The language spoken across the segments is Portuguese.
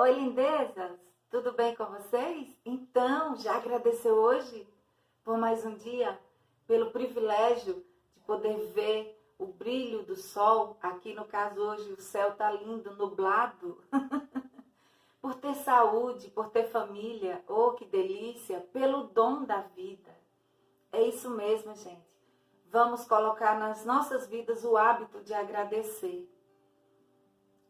Oi, lindezas! Tudo bem com vocês? Então, já agradeceu hoje por mais um dia, pelo privilégio de poder ver o brilho do sol. Aqui no caso hoje o céu tá lindo, nublado. por ter saúde, por ter família, oh que delícia, pelo dom da vida. É isso mesmo, gente. Vamos colocar nas nossas vidas o hábito de agradecer.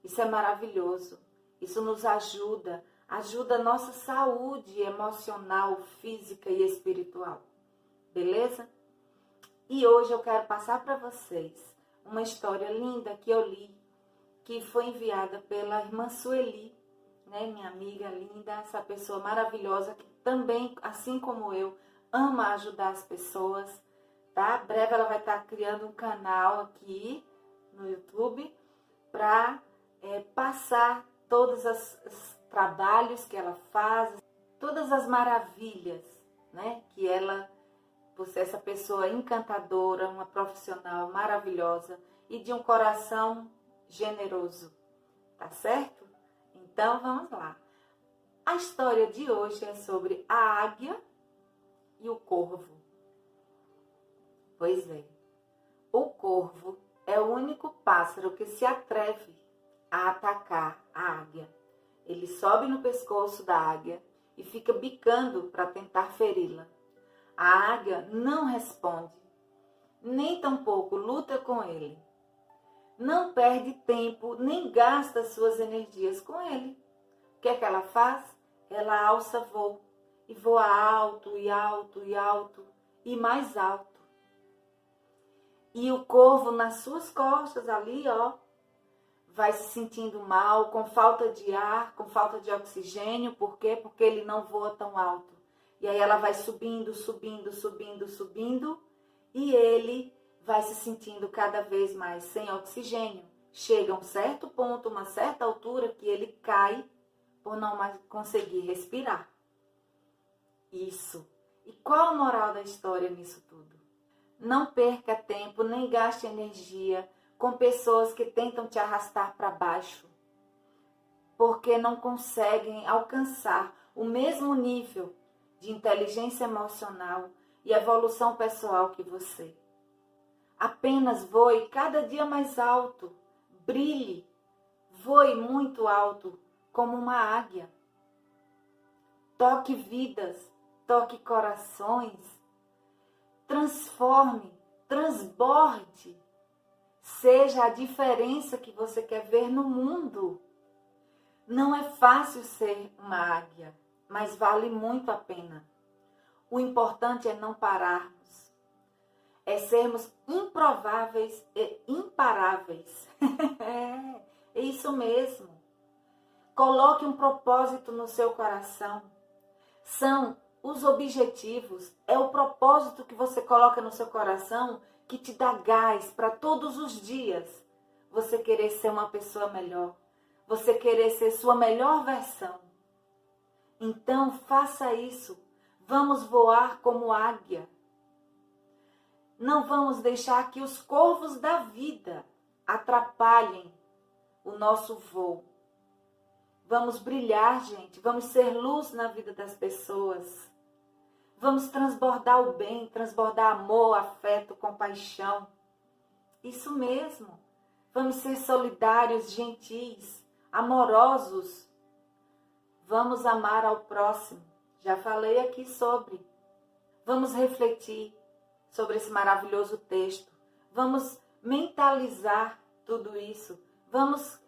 Isso é maravilhoso. Isso nos ajuda, ajuda a nossa saúde emocional, física e espiritual. Beleza? E hoje eu quero passar para vocês uma história linda que eu li, que foi enviada pela irmã Sueli, né, minha amiga linda, essa pessoa maravilhosa que também, assim como eu, ama ajudar as pessoas, tá? Breve ela vai estar criando um canal aqui no YouTube para é, passar todos os, os trabalhos que ela faz, todas as maravilhas, né? Que ela, por ser essa pessoa encantadora, uma profissional maravilhosa e de um coração generoso, tá certo? Então vamos lá. A história de hoje é sobre a águia e o corvo. Pois é, o corvo é o único pássaro que se atreve a atacar sobe no pescoço da águia e fica bicando para tentar feri-la. A águia não responde, nem tampouco luta com ele. Não perde tempo nem gasta suas energias com ele. O que é que ela faz? Ela alça voo e voa alto e alto e alto e mais alto. E o corvo nas suas costas ali, ó, vai se sentindo mal, com falta de ar, com falta de oxigênio, por quê? Porque ele não voa tão alto. E aí ela vai subindo, subindo, subindo, subindo, e ele vai se sentindo cada vez mais sem oxigênio. Chega a um certo ponto, uma certa altura, que ele cai por não mais conseguir respirar. Isso. E qual a moral da história nisso tudo? Não perca tempo, nem gaste energia com pessoas que tentam te arrastar para baixo, porque não conseguem alcançar o mesmo nível de inteligência emocional e evolução pessoal que você. Apenas voe cada dia mais alto, brilhe, voe muito alto como uma águia. Toque vidas, toque corações, transforme, transborde seja a diferença que você quer ver no mundo. Não é fácil ser uma águia, mas vale muito a pena. O importante é não pararmos, é sermos improváveis e imparáveis. é, isso mesmo. Coloque um propósito no seu coração. São os objetivos, é o propósito que você coloca no seu coração que te dá gás para todos os dias você querer ser uma pessoa melhor, você querer ser sua melhor versão. Então faça isso. Vamos voar como águia. Não vamos deixar que os corvos da vida atrapalhem o nosso voo. Vamos brilhar, gente. Vamos ser luz na vida das pessoas. Vamos transbordar o bem, transbordar amor, afeto, compaixão. Isso mesmo. Vamos ser solidários, gentis, amorosos. Vamos amar ao próximo. Já falei aqui sobre. Vamos refletir sobre esse maravilhoso texto. Vamos mentalizar tudo isso. Vamos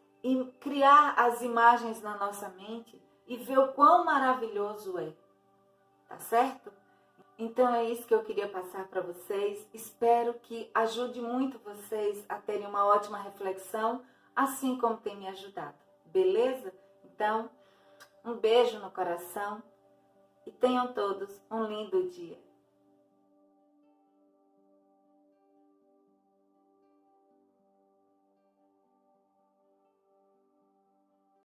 criar as imagens na nossa mente e ver o quão maravilhoso é. Tá certo? Então é isso que eu queria passar para vocês. Espero que ajude muito vocês a terem uma ótima reflexão, assim como tem me ajudado. Beleza? Então, um beijo no coração e tenham todos um lindo dia.